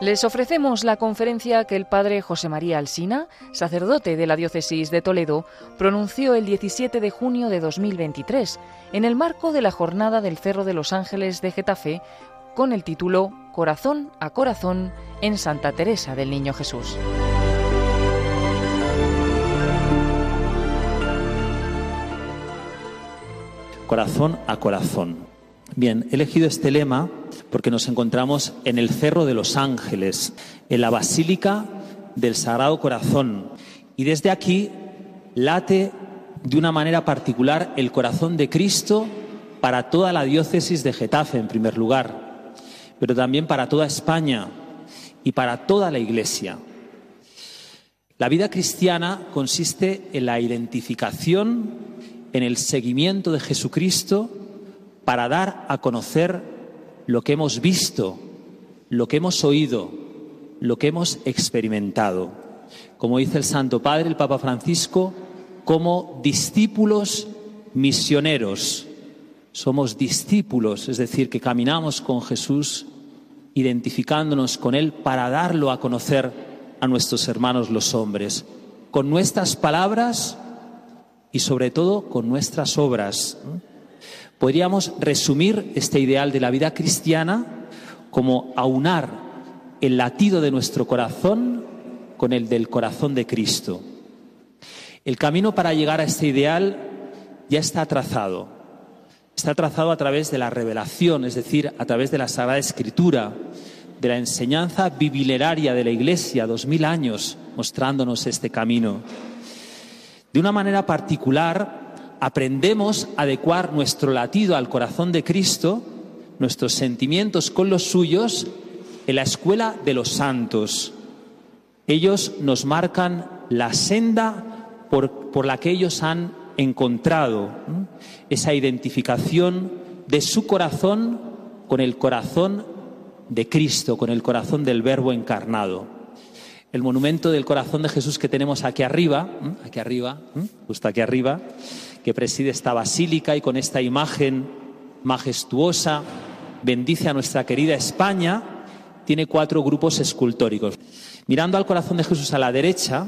Les ofrecemos la conferencia que el padre José María Alsina, sacerdote de la diócesis de Toledo, pronunció el 17 de junio de 2023 en el marco de la jornada del Cerro de los Ángeles de Getafe con el título Corazón a Corazón en Santa Teresa del Niño Jesús. Corazón a corazón. Bien, he elegido este lema porque nos encontramos en el Cerro de los Ángeles, en la Basílica del Sagrado Corazón. Y desde aquí late de una manera particular el corazón de Cristo para toda la diócesis de Getafe, en primer lugar, pero también para toda España y para toda la Iglesia. La vida cristiana consiste en la identificación, en el seguimiento de Jesucristo, para dar a conocer lo que hemos visto, lo que hemos oído, lo que hemos experimentado. Como dice el Santo Padre, el Papa Francisco, como discípulos misioneros. Somos discípulos, es decir, que caminamos con Jesús, identificándonos con Él para darlo a conocer a nuestros hermanos los hombres, con nuestras palabras y sobre todo con nuestras obras. Podríamos resumir este ideal de la vida cristiana como aunar el latido de nuestro corazón con el del corazón de Cristo. El camino para llegar a este ideal ya está trazado. Está trazado a través de la revelación, es decir, a través de la Sagrada Escritura, de la enseñanza bibileraria de la Iglesia, dos mil años mostrándonos este camino. De una manera particular, aprendemos a adecuar nuestro latido al corazón de Cristo, nuestros sentimientos con los suyos, en la escuela de los santos. Ellos nos marcan la senda por, la que ellos han encontrado, esa identificación de su corazón con el corazón de Cristo, con el corazón del Verbo encarnado. El monumento del corazón de Jesús que tenemos aquí arriba, aquí arriba, justo aquí arriba, que preside esta basílica y con esta imagen majestuosa bendice a nuestra querida España, tiene cuatro grupos escultóricos. Mirando al corazón de Jesús a la derecha,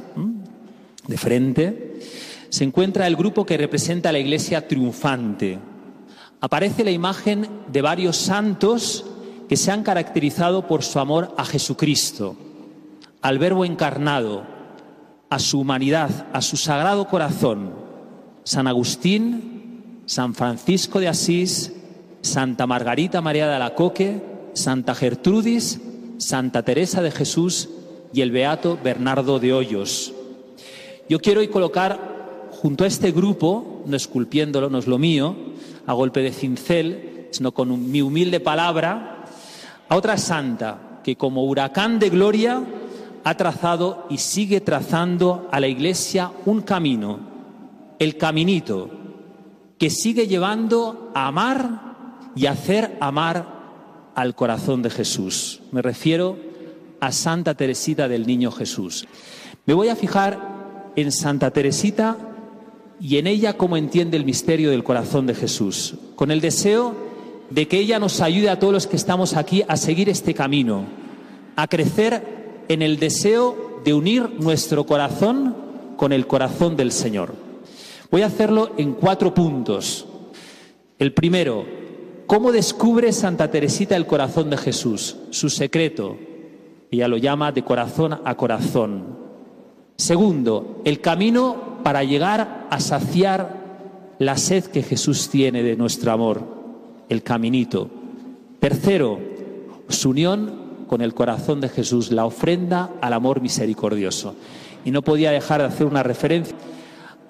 de frente, se encuentra el grupo que representa a la iglesia triunfante. Aparece la imagen de varios santos que se han caracterizado por su amor a Jesucristo, al Verbo encarnado, a su humanidad, a su sagrado corazón. San Agustín, San Francisco de Asís, Santa Margarita María de Alacoque, Santa Gertrudis, Santa Teresa de Jesús y el Beato Bernardo de Hoyos. Yo quiero hoy colocar junto a este grupo, no esculpiéndolo, no es lo mío, a golpe de cincel, sino con mi humilde palabra, a otra santa que como huracán de gloria ha trazado y sigue trazando a la Iglesia un camino el caminito que sigue llevando a amar y hacer amar al corazón de Jesús. Me refiero a Santa Teresita del Niño Jesús. Me voy a fijar en Santa Teresita y en ella cómo entiende el misterio del corazón de Jesús, con el deseo de que ella nos ayude a todos los que estamos aquí a seguir este camino, a crecer en el deseo de unir nuestro corazón con el corazón del Señor. Voy a hacerlo en cuatro puntos. El primero, ¿cómo descubre Santa Teresita el corazón de Jesús? Su secreto. Ella lo llama de corazón a corazón. Segundo, el camino para llegar a saciar la sed que Jesús tiene de nuestro amor, el caminito. Tercero, su unión con el corazón de Jesús, la ofrenda al amor misericordioso. Y no podía dejar de hacer una referencia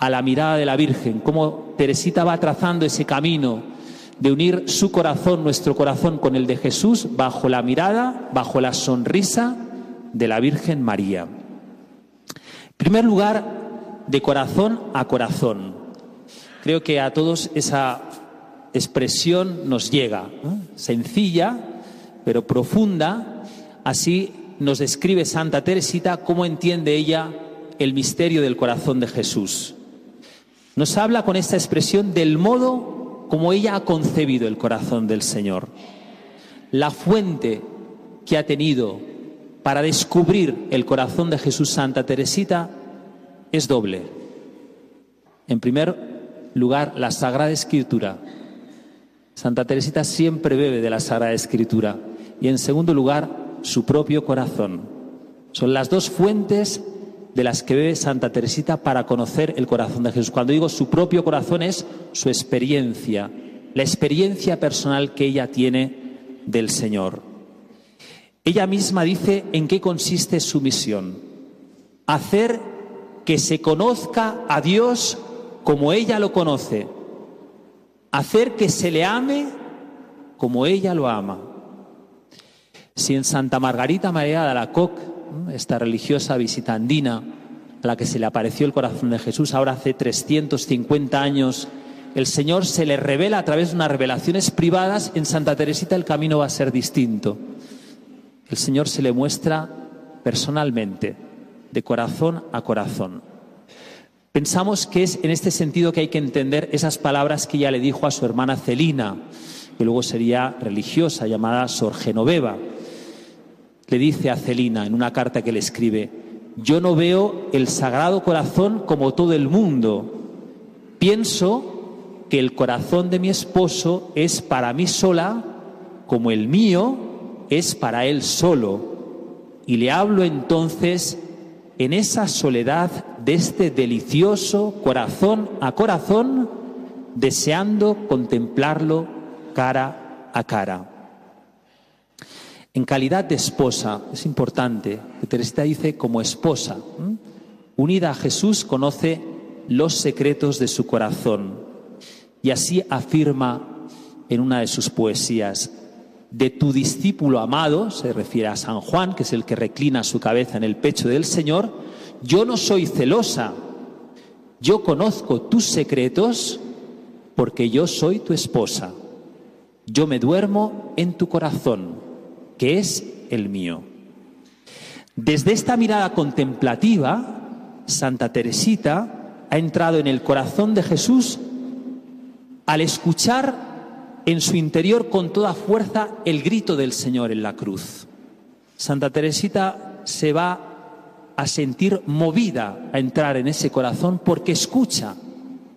a la mirada de la Virgen, cómo Teresita va trazando ese camino de unir su corazón, nuestro corazón, con el de Jesús bajo la mirada, bajo la sonrisa de la Virgen María. En primer lugar, de corazón a corazón. Creo que a todos esa expresión nos llega, sencilla, pero profunda. Así nos describe Santa Teresita cómo entiende ella el misterio del corazón de Jesús. Nos habla con esta expresión del modo como ella ha concebido el corazón del Señor. La fuente que ha tenido para descubrir el corazón de Jesús Santa Teresita es doble. En primer lugar, la Sagrada Escritura. Santa Teresita siempre bebe de la Sagrada Escritura. Y en segundo lugar, su propio corazón. Son las dos fuentes de las que bebe Santa Teresita para conocer el corazón de Jesús. Cuando digo su propio corazón es su experiencia, la experiencia personal que ella tiene del Señor. Ella misma dice en qué consiste su misión. Hacer que se conozca a Dios como ella lo conoce. Hacer que se le ame como ella lo ama. Si en Santa Margarita María de Alacoc, esta religiosa visitandina a la que se le apareció el corazón de Jesús ahora hace 350 años, el Señor se le revela a través de unas revelaciones privadas, en Santa Teresita el camino va a ser distinto. El Señor se le muestra personalmente, de corazón a corazón. Pensamos que es en este sentido que hay que entender esas palabras que ella le dijo a su hermana Celina, que luego sería religiosa, llamada Sor Genoveva. Le dice a Celina en una carta que le escribe, yo no veo el Sagrado Corazón como todo el mundo. Pienso que el corazón de mi esposo es para mí sola como el mío es para él solo. Y le hablo entonces en esa soledad de este delicioso corazón a corazón, deseando contemplarlo cara a cara. En calidad de esposa, es importante, que Teresita dice como esposa, unida a Jesús, conoce los secretos de su corazón. Y así afirma en una de sus poesías, de tu discípulo amado, se refiere a San Juan, que es el que reclina su cabeza en el pecho del Señor, yo no soy celosa, yo conozco tus secretos porque yo soy tu esposa. Yo me duermo en tu corazón, que es el mío. Desde esta mirada contemplativa, Santa Teresita ha entrado en el corazón de Jesús al escuchar en su interior con toda fuerza el grito del Señor en la cruz. Santa Teresita se va a sentir movida a entrar en ese corazón porque escucha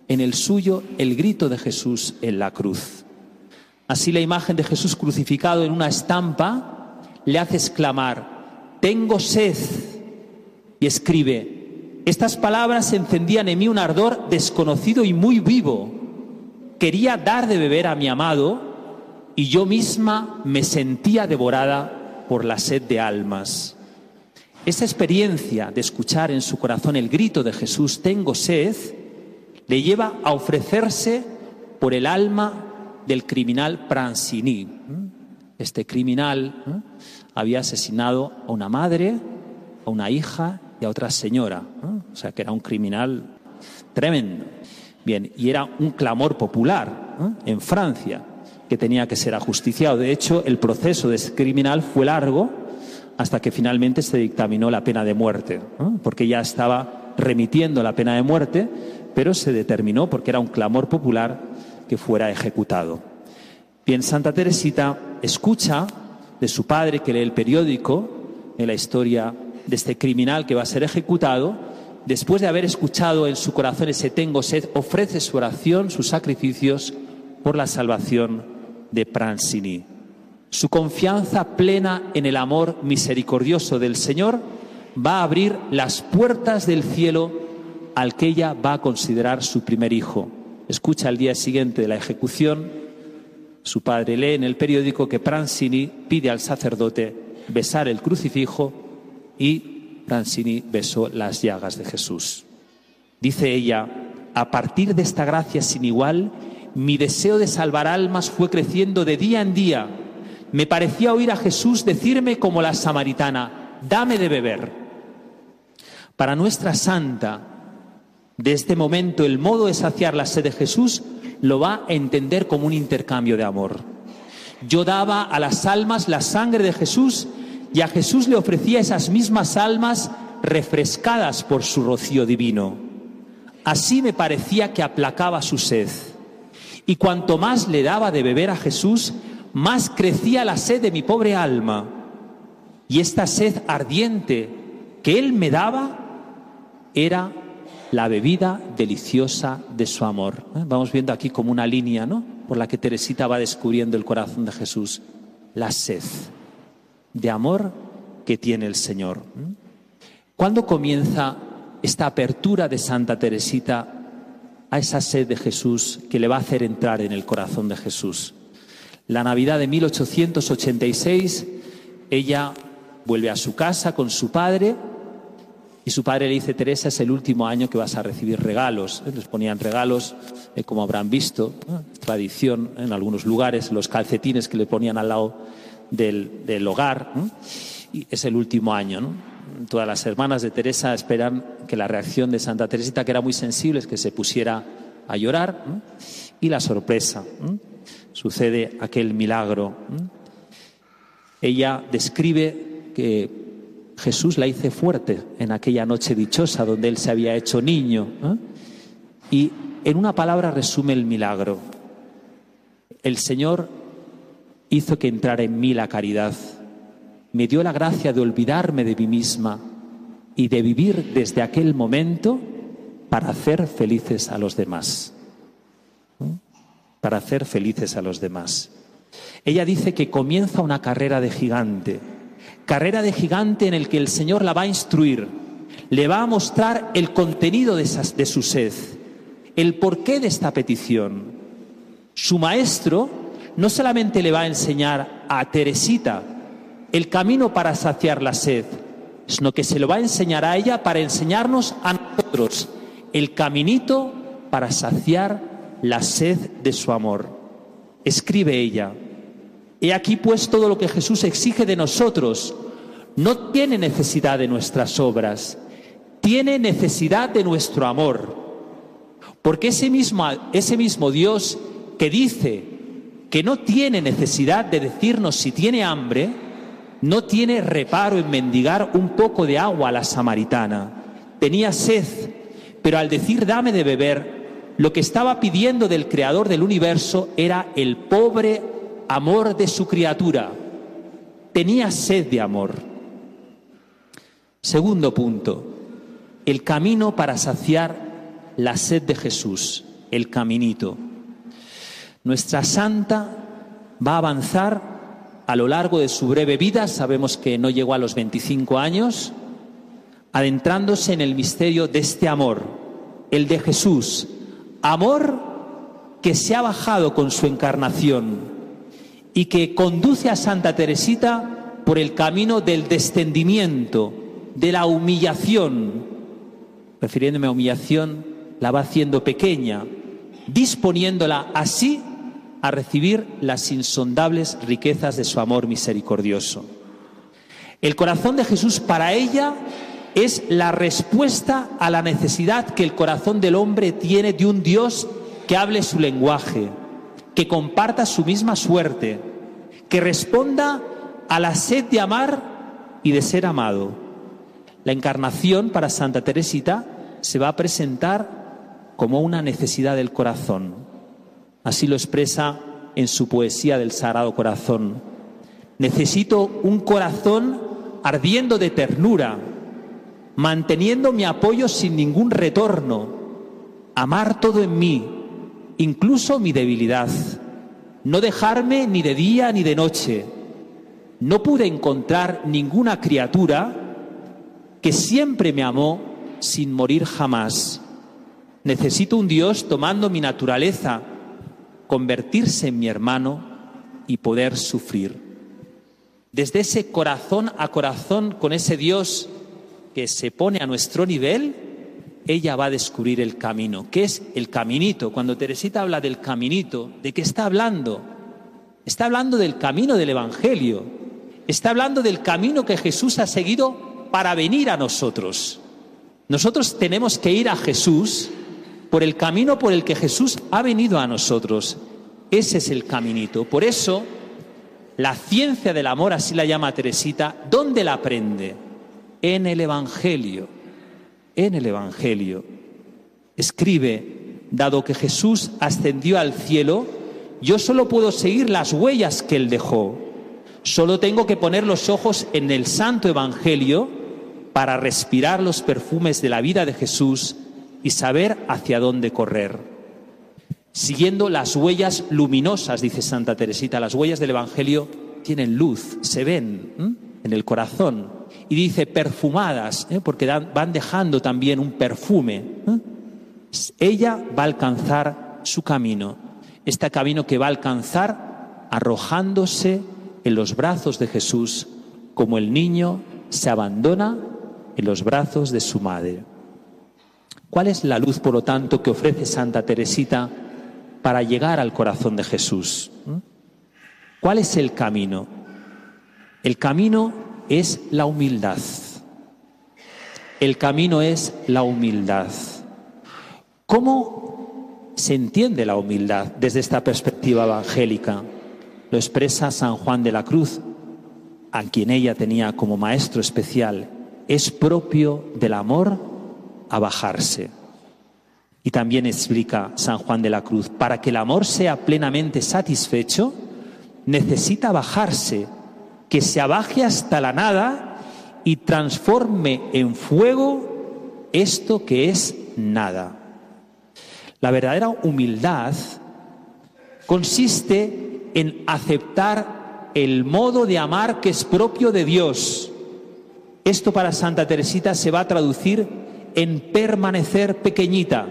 en el suyo el grito de Jesús en la cruz. Así la imagen de Jesús crucificado en una estampa le hace exclamar, tengo sed. Y escribe, estas palabras encendían en mí un ardor desconocido y muy vivo quería dar de beber a mi amado y yo misma me sentía devorada por la sed de almas. Esa experiencia de escuchar en su corazón el grito de Jesús, tengo sed, le lleva a ofrecerse por el alma del criminal Pransini. Este criminal ¿eh? había asesinado a una madre, a una hija y a otra señora. ¿eh? O sea que era un criminal tremendo. Bien, y era un clamor popular en Francia que tenía que ser ajusticiado. De hecho, el proceso de ese criminal fue largo hasta que finalmente se dictaminó la pena de muerte, porque ya estaba remitiendo la pena de muerte, pero se determinó, porque era un clamor popular, que fuera ejecutado. Bien, Santa Teresita escucha de su padre que lee el periódico en la historia de este criminal que va a ser ejecutado después de haber escuchado en su corazón ese tengo sed, ofrece su oración, sus sacrificios por la salvación de Pransini. Su confianza plena en el amor misericordioso del Señor va a abrir las puertas del cielo al que ella va a considerar su primer hijo. Escucha al día siguiente de la ejecución, su padre lee en el periódico que Pransini pide al sacerdote besar el crucifijo y Francini besó las llagas de Jesús. Dice ella, a partir de esta gracia sin igual, mi deseo de salvar almas fue creciendo de día en día. Me parecía oír a Jesús decirme como la samaritana, dame de beber. Para nuestra santa, de este momento, el modo de saciar la sed de Jesús lo va a entender como un intercambio de amor. Yo daba a las almas la sangre de Jesús y a Jesús le ofrecía esas mismas almas refrescadas por su rocío divino. Así me parecía que aplacaba su sed. Y cuanto más le daba de beber a Jesús, más crecía la sed de mi pobre alma. Y esta sed ardiente que Él me daba era la bebida deliciosa de su amor. ¿eh? Vamos viendo aquí como una línea, ¿no? Por la que Teresita va descubriendo el corazón de Jesús. La sed de amor que tiene el Señor. ¿eh? ¿Cuándo comienza esta apertura de Santa Teresita a esa sed de Jesús que le va a hacer entrar en el corazón de Jesús? La Navidad de 1886, ella vuelve a su casa con su padre y su padre le dice, Teresa, es el último año que vas a recibir regalos. Les ponían regalos, eh, como habrán visto, tradición en algunos lugares, los calcetines que le ponían al lado del, hogar. Y es el último año. Todas las hermanas de Teresa esperan que la reacción de Santa Teresita, que era muy sensible, es que se pusiera a llorar. Y la sorpresa, sucede aquel milagro. Ella describe que Jesús la hice fuerte en aquella noche dichosa donde él se había hecho niño. ¿eh? Y en una palabra resume el milagro. El Señor hizo que entrara en mí la caridad. Me dio la gracia de olvidarme de mí misma y de vivir desde aquel momento para hacer felices a los demás. ¿eh? Para hacer felices a los demás. Ella dice que comienza una carrera de gigante carrera de gigante en el que el Señor la va a instruir, le va a mostrar el contenido de, de su sed, el porqué de esta petición. Su maestro no solamente le va a enseñar a Teresita el camino para saciar la sed, sino que se lo va a enseñar a ella para enseñarnos a nosotros el caminito para saciar la sed de su amor. Escribe ella, He aquí pues todo lo que Jesús exige de nosotros. No tiene necesidad de nuestras obras, tiene necesidad de nuestro amor. Porque ese mismo, ese mismo Dios que dice que no tiene necesidad de decirnos si tiene hambre, no tiene reparo en mendigar un poco de agua a la samaritana. Tenía sed, pero al decir dame de beber, lo que estaba pidiendo del Creador del universo era el pobre amor de su criatura. Tenía sed de amor. Segundo punto, el camino para saciar la sed de Jesús, el caminito. Nuestra santa va a avanzar a lo largo de su breve vida, sabemos que no llegó a los 25 años, adentrándose en el misterio de este amor, el de Jesús, amor que se ha bajado con su encarnación, y que conduce a Santa Teresita por el camino del descendimiento, de la humillación. Refiriéndome a humillación, la va haciendo pequeña, disponiéndola así a recibir las insondables riquezas de su amor misericordioso. El corazón de Jesús para ella es la respuesta a la necesidad que el corazón del hombre tiene de un Dios que hable su lenguaje, que comparta su misma suerte, que responda a la sed de amar y de ser amado. La encarnación para Santa Teresita se va a presentar como una necesidad del corazón. Así lo expresa en su poesía del Sagrado Corazón. Necesito un corazón ardiendo de ternura, manteniendo mi apoyo sin ningún retorno, amar todo en mí, incluso mi debilidad, no dejarme ni de día ni de noche. No pude encontrar ninguna criatura que siempre me amó sin morir jamás. Necesito un Dios tomando mi naturaleza, convertirse en mi hermano y poder sufrir. Desde ese corazón a corazón con ese Dios que se pone a nuestro nivel, ella va a descubrir el camino. ¿Qué es el caminito? Cuando Teresita habla del caminito, ¿de qué está hablando? Está hablando del camino del Evangelio. Está hablando del camino que Jesús ha seguido para venir a nosotros. Nosotros tenemos que ir a Jesús por el camino por el que Jesús ha venido a nosotros. Ese es el caminito. Por eso, la ciencia del amor, así la llama Teresita, ¿dónde la aprende? En el Evangelio en el Evangelio. Escribe, dado que Jesús ascendió al cielo, yo solo puedo seguir las huellas que él dejó. Solo tengo que poner los ojos en el Santo Evangelio para respirar los perfumes de la vida de Jesús y saber hacia dónde correr. Siguiendo las huellas luminosas, dice Santa Teresita, las huellas del Evangelio tienen luz, se ven en el corazón. Y dice perfumadas, ¿eh? porque van dejando también un perfume. ¿eh? Ella va a alcanzar su camino, este camino que va a alcanzar arrojándose en los brazos de Jesús, como el niño se abandona en los brazos de su madre. ¿Cuál es la luz, por lo tanto, que ofrece Santa Teresita para llegar al corazón de Jesús? ¿Mm? ¿Cuál es el camino? El camino es la humildad. El camino es la humildad. ¿Cómo se entiende la humildad desde esta perspectiva evangélica? Lo expresa San Juan de la Cruz, a quien ella tenía como maestro especial. Es propio del amor a bajarse. Y también explica San Juan de la Cruz, para que el amor sea plenamente satisfecho, necesita bajarse, que se abaje hasta la nada y transforme en fuego esto que es nada. La verdadera humildad consiste en aceptar el modo de amar que es propio de Dios. Esto para Santa Teresita se va a traducir en permanecer pequeñita,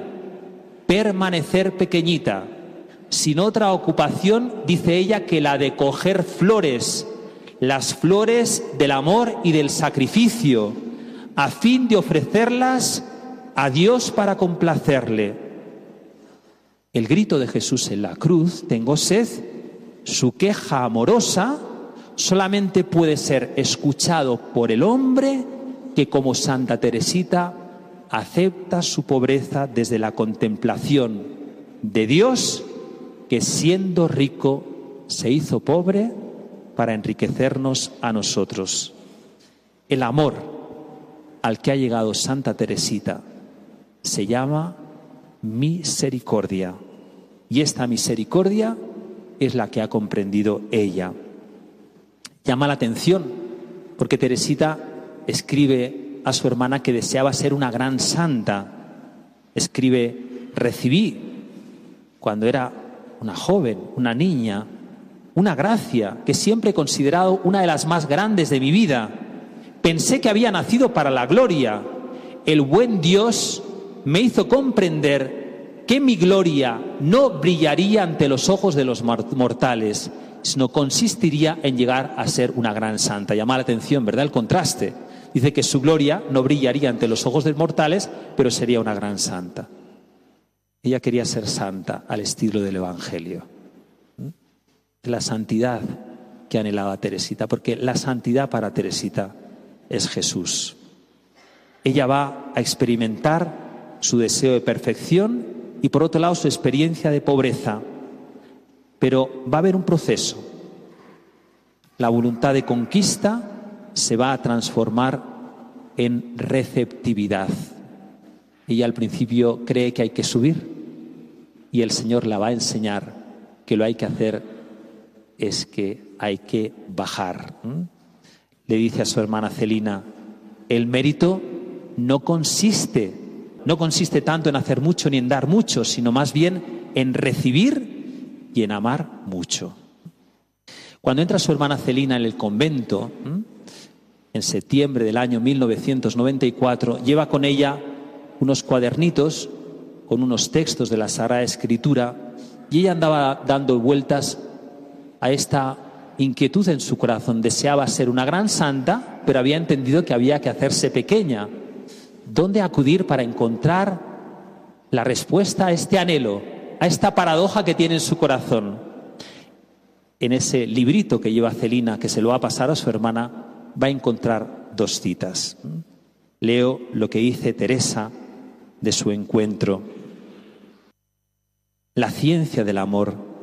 permanecer pequeñita, sin otra ocupación, dice ella, que la de coger flores, las flores del amor y del sacrificio, a fin de ofrecerlas a Dios para complacerle. El grito de Jesús en la cruz, tengo sed, su queja amorosa solamente puede ser escuchado por el hombre que como Santa Teresita acepta su pobreza desde la contemplación de Dios que siendo rico se hizo pobre para enriquecernos a nosotros. El amor al que ha llegado Santa Teresita se llama misericordia y esta misericordia es la que ha comprendido ella. Llama la atención porque Teresita escribe a su hermana que deseaba ser una gran santa. Escribe, recibí cuando era una joven, una niña, una gracia que siempre he considerado una de las más grandes de mi vida. Pensé que había nacido para la gloria. El buen Dios me hizo comprender que mi gloria no brillaría ante los ojos de los mortales, sino consistiría en llegar a ser una gran santa. Llama la atención, ¿verdad? El contraste. Dice que su gloria no brillaría ante los ojos de los mortales, pero sería una gran santa. Ella quería ser santa al estilo del Evangelio. La santidad que anhelaba Teresita, porque la santidad para Teresita es Jesús. Ella va a experimentar su deseo de perfección y por otro lado su experiencia de pobreza. Pero va a haber un proceso. La voluntad de conquista se va a transformar en receptividad. Ella al principio cree que hay que subir y el Señor la va a enseñar que lo hay que hacer es que hay que bajar. Le dice a su hermana Celina, el mérito no consiste no consiste tanto en hacer mucho ni en dar mucho, sino más bien en recibir y en amar mucho. Cuando entra su hermana Celina en el convento, en septiembre del año 1994, lleva con ella unos cuadernitos con unos textos de la Sagrada Escritura y ella andaba dando vueltas a esta inquietud en su corazón. Deseaba ser una gran santa, pero había entendido que había que hacerse pequeña ¿Dónde acudir para encontrar la respuesta a este anhelo, a esta paradoja que tiene en su corazón? En ese librito que lleva Celina, que se lo va a pasar a su hermana, va a encontrar dos citas. Leo lo que dice Teresa de su encuentro. La ciencia del amor.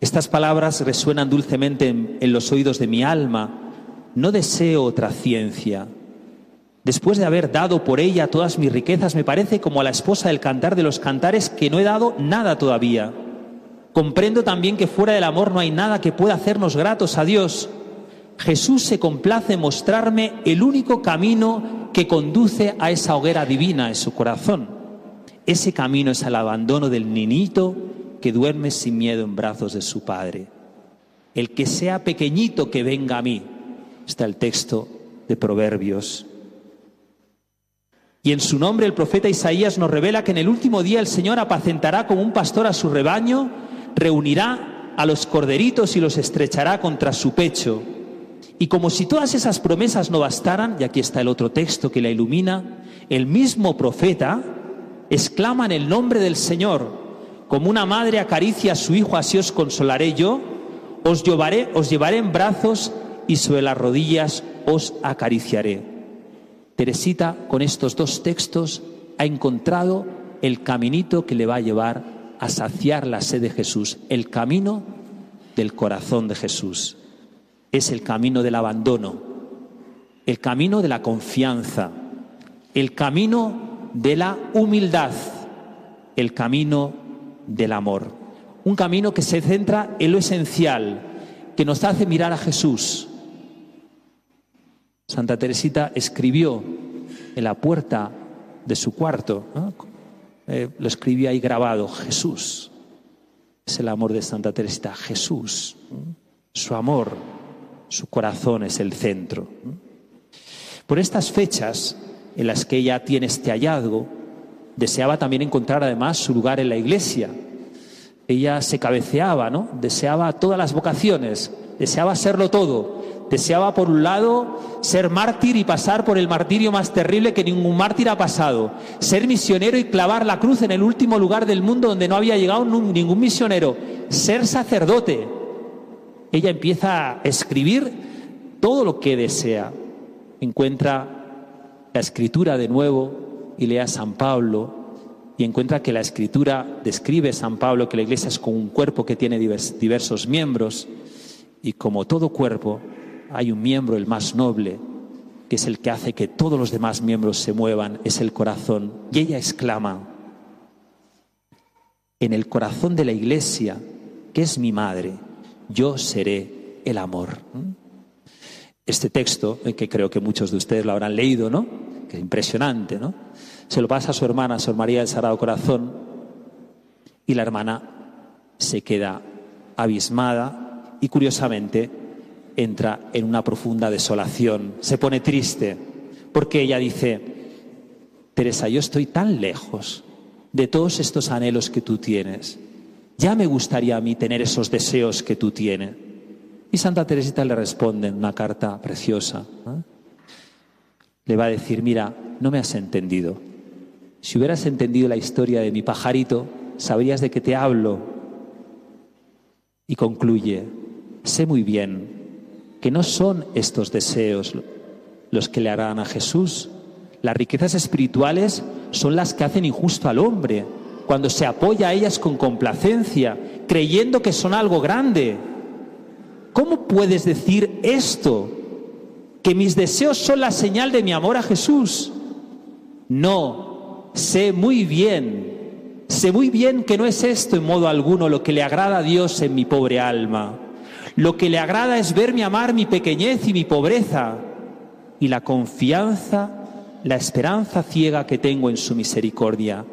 Estas palabras resuenan dulcemente en, los oídos de mi alma. No deseo otra ciencia Después de haber dado por ella todas mis riquezas, me parece como a la esposa del cantar de los cantares que no he dado nada todavía. Comprendo también que fuera del amor no hay nada que pueda hacernos gratos a Dios. Jesús se complace en mostrarme el único camino que conduce a esa hoguera divina en su corazón. Ese camino es el abandono del niñito que duerme sin miedo en brazos de su padre. El que sea pequeñito que venga a mí. Está el texto de Proverbios. Y en su nombre el profeta Isaías nos revela que en el último día el Señor apacentará como un pastor a su rebaño, reunirá a los corderitos y los estrechará contra su pecho. Y como si todas esas promesas no bastaran, y aquí está el otro texto que la ilumina, el mismo profeta exclama en el nombre del Señor, como una madre acaricia a su hijo, así os consolaré yo, os llevaré, os llevaré en brazos y sobre las rodillas os acariciaré. Teresita con estos dos textos ha encontrado el caminito que le va a llevar a saciar la sed de Jesús, el camino del corazón de Jesús. Es el camino del abandono, el camino de la confianza, el camino de la humildad, el camino del amor. Un camino que se centra en lo esencial, que nos hace mirar a Jesús. Santa Teresita escribió en la puerta de su cuarto, eh, lo escribía ahí grabado, Jesús. Es el amor de Santa Teresita, Jesús. Su amor, su corazón es el centro. Por estas fechas en las que ella tiene este hallazgo, deseaba también encontrar además su lugar en la iglesia. Ella se cabeceaba, ¿no? Deseaba todas las vocaciones, deseaba serlo todo. Deseaba, por un lado, ser mártir y pasar por el martirio más terrible que ningún mártir ha pasado. Ser misionero y clavar la cruz en el último lugar del mundo donde no había llegado ningún misionero. Ser sacerdote. Ella empieza a escribir todo lo que desea. Encuentra la escritura de nuevo, y lea San Pablo y encuentra que la escritura describe San Pablo que la iglesia es como un cuerpo que tiene diversos miembros y como todo cuerpo hay un miembro, el más noble, que es el que hace que todos los demás miembros se muevan, es el corazón. Y ella exclama, en el corazón de la iglesia, que es mi madre, yo seré el amor. Este texto, eh, que creo que muchos de ustedes lo habrán leído, ¿no? Impresionante, ¿no? Se lo pasa a su hermana, Sor María del Sagrado Corazón, y la hermana se queda abismada y curiosamente entra en una profunda desolación, se pone triste, porque ella dice, Teresa, yo estoy tan lejos de todos estos anhelos que tú tienes. Ya me gustaría a mí tener esos deseos que tú tienes. Y Santa Teresita le responde en una carta preciosa. Le va a decir, mira, no me has entendido. Si hubieras entendido la historia de mi pajarito, sabrías de qué te hablo. Y concluye, sé muy bien que no son estos deseos los que le harán a Jesús. Las riquezas espirituales son las que hacen injusto al hombre, cuando se apoya a ellas con complacencia, creyendo que son algo grande. ¿Cómo puedes decir esto? Que mis deseos son la señal de mi amor a Jesús. No, sé muy bien, sé muy bien que no es esto en modo alguno lo que le agrada a Dios en mi pobre alma. Lo que le agrada es verme amar mi pequeñez y mi pobreza y la confianza, la esperanza ciega que tengo en su misericordia.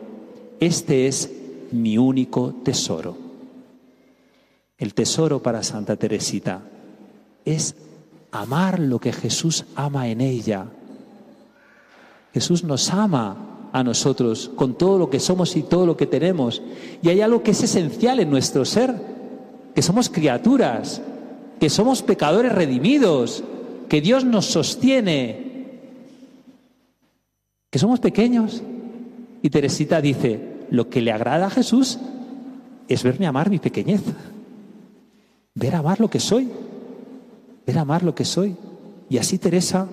Este es mi único tesoro. El tesoro para Santa Teresita es amar lo que Jesús ama en ella. Jesús nos ama a nosotros con todo lo que somos y todo lo que tenemos. Y hay algo que es esencial en nuestro ser, que somos criaturas, que somos pecadores redimidos, que Dios nos sostiene, que somos pequeños. Y Teresita dice, lo que le agrada a Jesús es verme amar mi pequeñez, ver amar lo que soy, ver amar lo que soy. Y así Teresa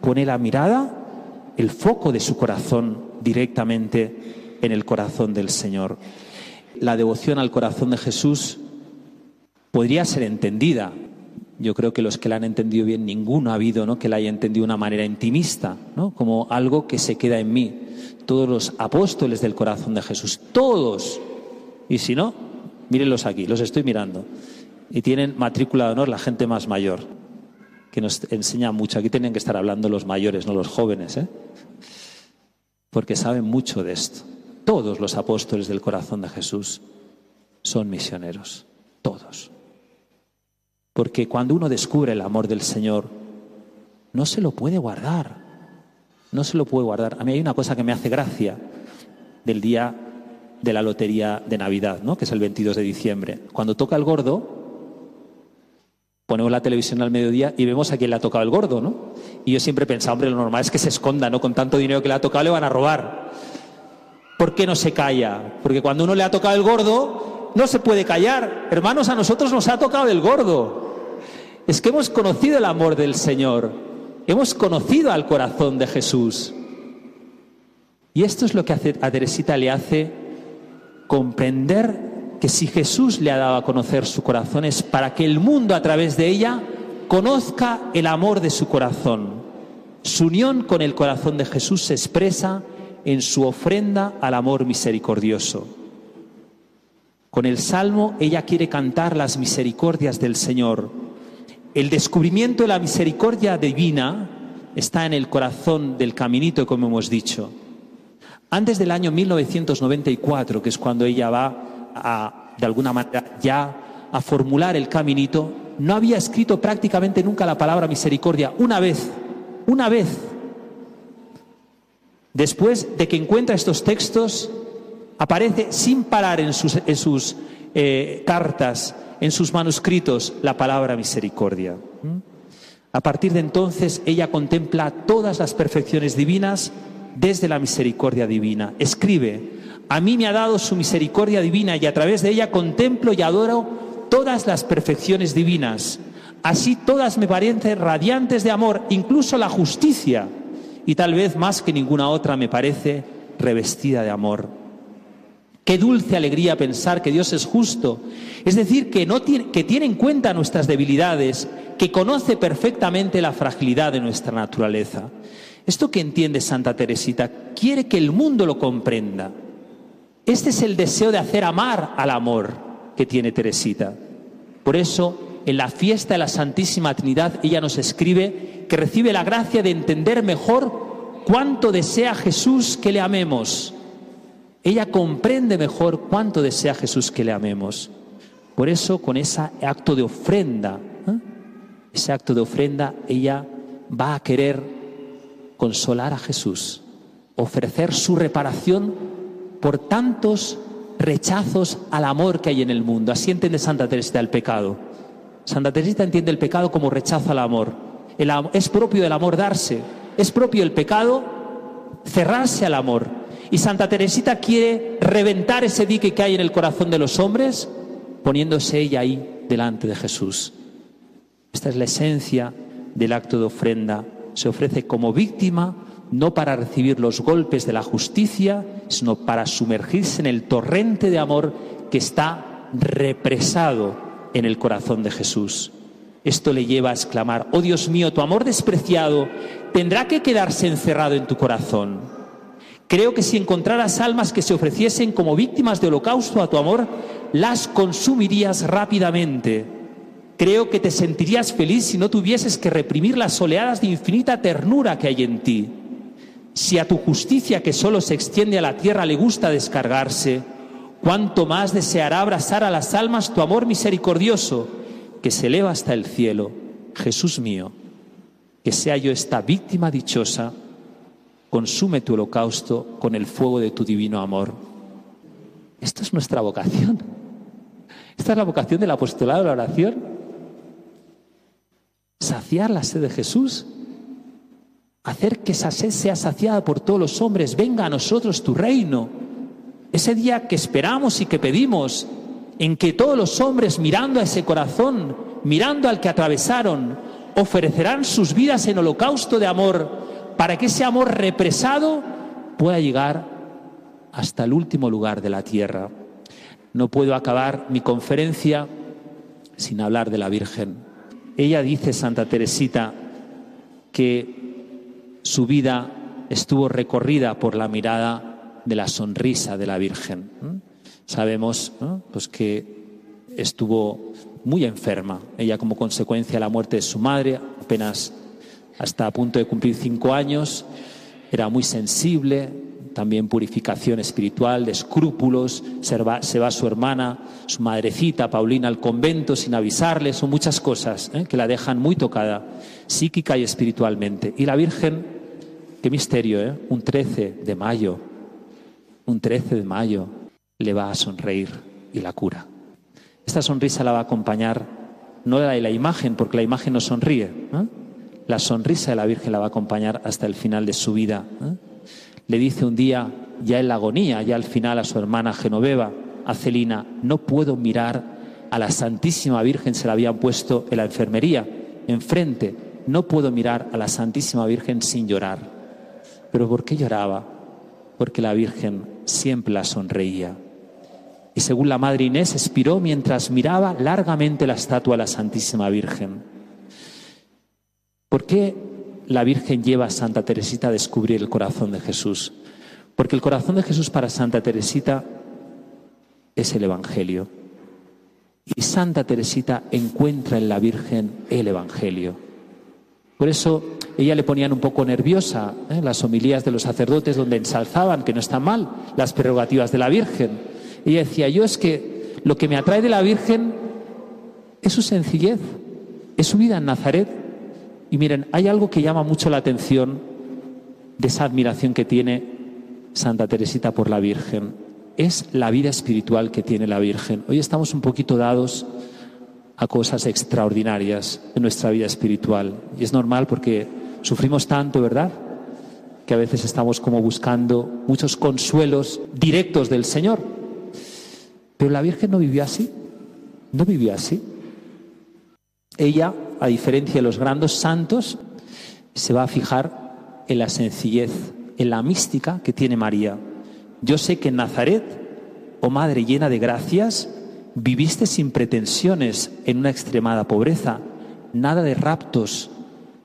pone la mirada, el foco de su corazón directamente en el corazón del Señor. La devoción al corazón de Jesús podría ser entendida. Yo creo que los que la han entendido bien, ninguno ha habido ¿no? que la haya entendido de una manera intimista, ¿no? como algo que se queda en mí. Todos los apóstoles del corazón de Jesús, todos. Y si no, mírenlos aquí, los estoy mirando. Y tienen matrícula de honor la gente más mayor, que nos enseña mucho. Aquí tienen que estar hablando los mayores, no los jóvenes, ¿eh? porque saben mucho de esto. Todos los apóstoles del corazón de Jesús son misioneros, todos. Porque cuando uno descubre el amor del Señor, no se lo puede guardar, no se lo puede guardar. A mí hay una cosa que me hace gracia del día de la lotería de Navidad, ¿no? que es el 22 de diciembre. Cuando toca el gordo, ponemos la televisión al mediodía y vemos a quién le ha tocado el gordo, ¿no? Y yo siempre pensaba, hombre, lo normal es que se esconda, ¿no? Con tanto dinero que le ha tocado le van a robar. ¿Por qué no se calla? Porque cuando uno le ha tocado el gordo, no se puede callar. Hermanos, a nosotros nos ha tocado el gordo. Es que hemos conocido el amor del Señor. Hemos conocido al corazón de Jesús. Y esto es lo que a Teresita le hace comprender que si Jesús le ha dado a conocer su corazón es para que el mundo a través de ella conozca el amor de su corazón. Su unión con el corazón de Jesús se expresa en su ofrenda al amor misericordioso. Con el salmo ella quiere cantar las misericordias del Señor. El descubrimiento de la misericordia divina está en el corazón del caminito, como hemos dicho. Antes del año 1994, que es cuando ella va a, de alguna manera, ya a formular el caminito, no había escrito prácticamente nunca la palabra misericordia. Una vez, una vez. Después de que encuentra estos textos, aparece sin parar en sus, en sus eh, cartas, en sus manuscritos, la palabra misericordia. ¿Mm? A partir de entonces, ella contempla todas las perfecciones divinas desde la misericordia divina. Escribe, a mí me ha dado su misericordia divina y a través de ella contemplo y adoro todas las perfecciones divinas. Así todas me parecen radiantes de amor, incluso la justicia, y tal vez más que ninguna otra me parece revestida de amor. Qué dulce alegría pensar que Dios es justo, es decir, que, no tiene, que tiene en cuenta nuestras debilidades, que conoce perfectamente la fragilidad de nuestra naturaleza. Esto que entiende Santa Teresita quiere que el mundo lo comprenda. Este es el deseo de hacer amar al amor que tiene Teresita. Por eso, en la fiesta de la Santísima Trinidad, ella nos escribe que recibe la gracia de entender mejor cuánto desea Jesús que le amemos. Ella comprende mejor cuánto desea Jesús que le amemos. Por eso, con ese acto de ofrenda, ¿eh? ese acto de ofrenda, ella va a querer consolar a Jesús, ofrecer su reparación por tantos rechazos al amor que hay en el mundo. Así entiende Santa Teresita el pecado. Santa Teresita entiende el pecado como rechazo al amor. es propio del amor darse, es propio el pecado cerrarse al amor. Y Santa Teresita quiere reventar ese dique que hay en el corazón de los hombres poniéndose ella ahí delante de Jesús. Esta es la esencia del acto de ofrenda. Se ofrece como víctima no para recibir los golpes de la justicia, sino para sumergirse en el torrente de amor que está represado en el corazón de Jesús. Esto le lleva a exclamar, oh Dios mío, tu amor despreciado tendrá que quedarse encerrado en tu corazón. Creo que si encontraras almas que se ofreciesen como víctimas de holocausto a tu amor, las consumirías rápidamente. Creo que te sentirías feliz si no tuvieses que reprimir las oleadas de infinita ternura que hay en ti. Si a tu justicia que solo se extiende a la tierra le gusta descargarse, cuánto más deseará abrazar a las almas tu amor misericordioso que se eleva hasta el cielo. Jesús mío, que sea yo esta víctima dichosa, consume tu holocausto con el fuego de tu divino amor. Esto es nuestra vocación. Esta es la vocación del apostolado de la oración. Saciar la sed de Jesús hacer que esa sed sea saciada por todos los hombres, venga a nosotros tu reino. Ese día que esperamos y que pedimos, en que todos los hombres mirando a ese corazón, mirando al que atravesaron, ofrecerán sus vidas en holocausto de amor, para que ese amor represado pueda llegar hasta el último lugar de la tierra. No puedo acabar mi conferencia sin hablar de la Virgen. Ella dice, Santa Teresita, que su vida estuvo recorrida por la mirada de la sonrisa de la Virgen. Sabemos pues que estuvo muy enferma. Ella como consecuencia de la muerte de su madre, apenas hasta a punto de cumplir cinco años, era muy sensible, también purificación espiritual, de escrúpulos, se va, su hermana, su madrecita, Paulina, al convento sin avisarle, son muchas cosas ¿eh? que la dejan muy tocada, psíquica y espiritualmente. Y la Virgen, qué misterio, ¿eh? un 13 de mayo, un 13 de mayo, le va a sonreír y la cura. Esta sonrisa la va a acompañar, no la de la imagen, porque la imagen no sonríe, ¿eh? la sonrisa de la Virgen la va a acompañar hasta el final de su vida. ¿eh? Le dice un día, ya en la agonía, ya al final a su hermana Genoveva, a Celina, no puedo mirar a la Santísima Virgen, se la habían puesto en la enfermería, enfrente, no puedo mirar a la Santísima Virgen sin llorar. ¿Pero por qué lloraba? Porque la Virgen siempre la sonreía. Y según la Madre Inés, expiró mientras miraba largamente la estatua de la Santísima Virgen. ¿Por qué la Virgen lleva a Santa Teresita a descubrir el corazón de Jesús? Porque el corazón de Jesús para Santa Teresita es el Evangelio. Y Santa Teresita encuentra en la Virgen el Evangelio. Por eso ella le ponían un poco nerviosa ¿eh? las homilías de los sacerdotes donde ensalzaban, que no está mal, las prerrogativas de la Virgen. Ella decía, yo es que lo que me atrae de la Virgen es su sencillez, es su vida en Nazaret. Y miren, hay algo que llama mucho la atención de esa admiración que tiene Santa Teresita por la Virgen. Es la vida espiritual que tiene la Virgen. Hoy estamos un poquito dados a cosas extraordinarias en nuestra vida espiritual. Y es normal porque sufrimos tanto, ¿verdad? Que a veces estamos como buscando muchos consuelos directos del Señor. Pero la Virgen no vivió así, no vivió así. Ella, a diferencia de los grandes santos, se va a fijar en la sencillez, en la mística que tiene María. Yo sé que en Nazaret, oh Madre llena de gracias, viviste sin pretensiones en una extremada pobreza, nada de raptos,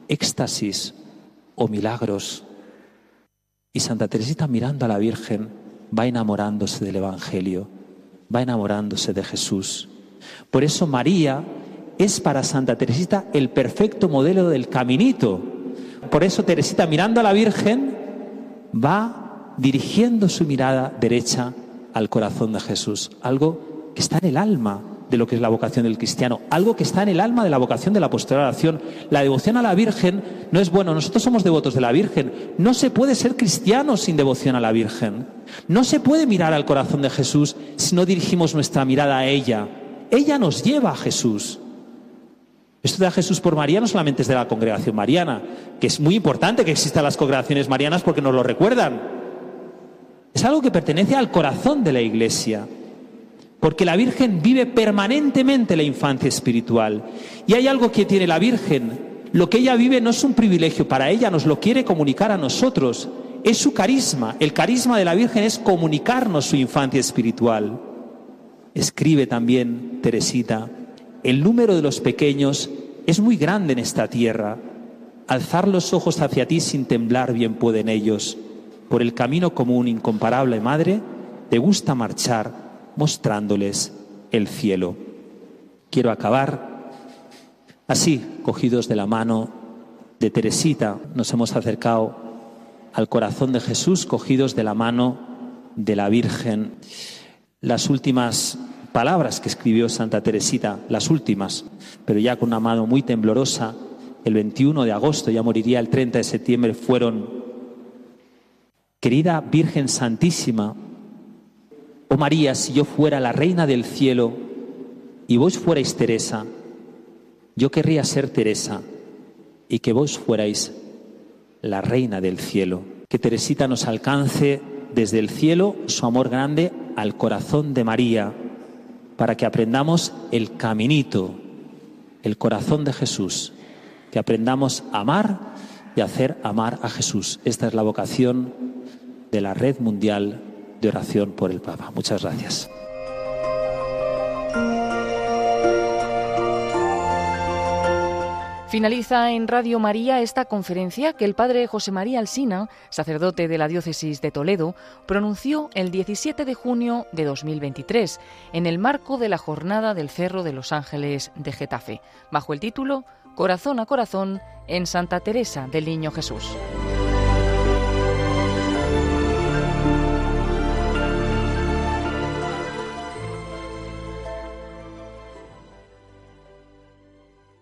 éxtasis o milagros. Y Santa Teresita mirando a la Virgen va enamorándose del Evangelio, va enamorándose de Jesús. Por eso María es para Santa Teresita el perfecto modelo del caminito. Por eso Teresita mirando a la Virgen va dirigiendo su mirada derecha al corazón de Jesús, algo que está en el alma de lo que es la vocación del cristiano, algo que está en el alma de la vocación de la posterior oración. La devoción a la Virgen no es bueno, nosotros somos devotos de la Virgen, no se puede ser cristiano sin devoción a la Virgen, no se puede mirar al corazón de Jesús si no dirigimos nuestra mirada a ella. Ella nos lleva a Jesús. Esto de a Jesús por María no solamente es de la congregación mariana, que es muy importante que existan las congregaciones marianas porque nos lo recuerdan. Es algo que pertenece al corazón de la Iglesia. Porque la Virgen vive permanentemente la infancia espiritual. Y hay algo que tiene la Virgen. Lo que ella vive no es un privilegio para ella, nos lo quiere comunicar a nosotros. Es su carisma. El carisma de la Virgen es comunicarnos su infancia espiritual. Escribe también Teresita, el número de los pequeños es muy grande en esta tierra. Alzar los ojos hacia ti sin temblar bien pueden ellos. Por el camino común incomparable, Madre, te gusta marchar mostrándoles el cielo. Quiero acabar así, cogidos de la mano de Teresita, nos hemos acercado al corazón de Jesús, cogidos de la mano de la Virgen. Las últimas palabras que escribió Santa Teresita, las últimas, pero ya con una mano muy temblorosa, el 21 de agosto, ya moriría el 30 de septiembre, fueron, querida Virgen Santísima, Oh María, si yo fuera la reina del cielo y vos fuerais Teresa, yo querría ser Teresa y que vos fuerais la reina del cielo. Que Teresita nos alcance desde el cielo su amor grande al corazón de María, para que aprendamos el caminito, el corazón de Jesús, que aprendamos a amar y hacer amar a Jesús. Esta es la vocación de la red mundial de oración por el Papa. Muchas gracias. Finaliza en Radio María esta conferencia que el padre José María Alsina, sacerdote de la diócesis de Toledo, pronunció el 17 de junio de 2023 en el marco de la jornada del Cerro de los Ángeles de Getafe, bajo el título Corazón a Corazón en Santa Teresa del Niño Jesús.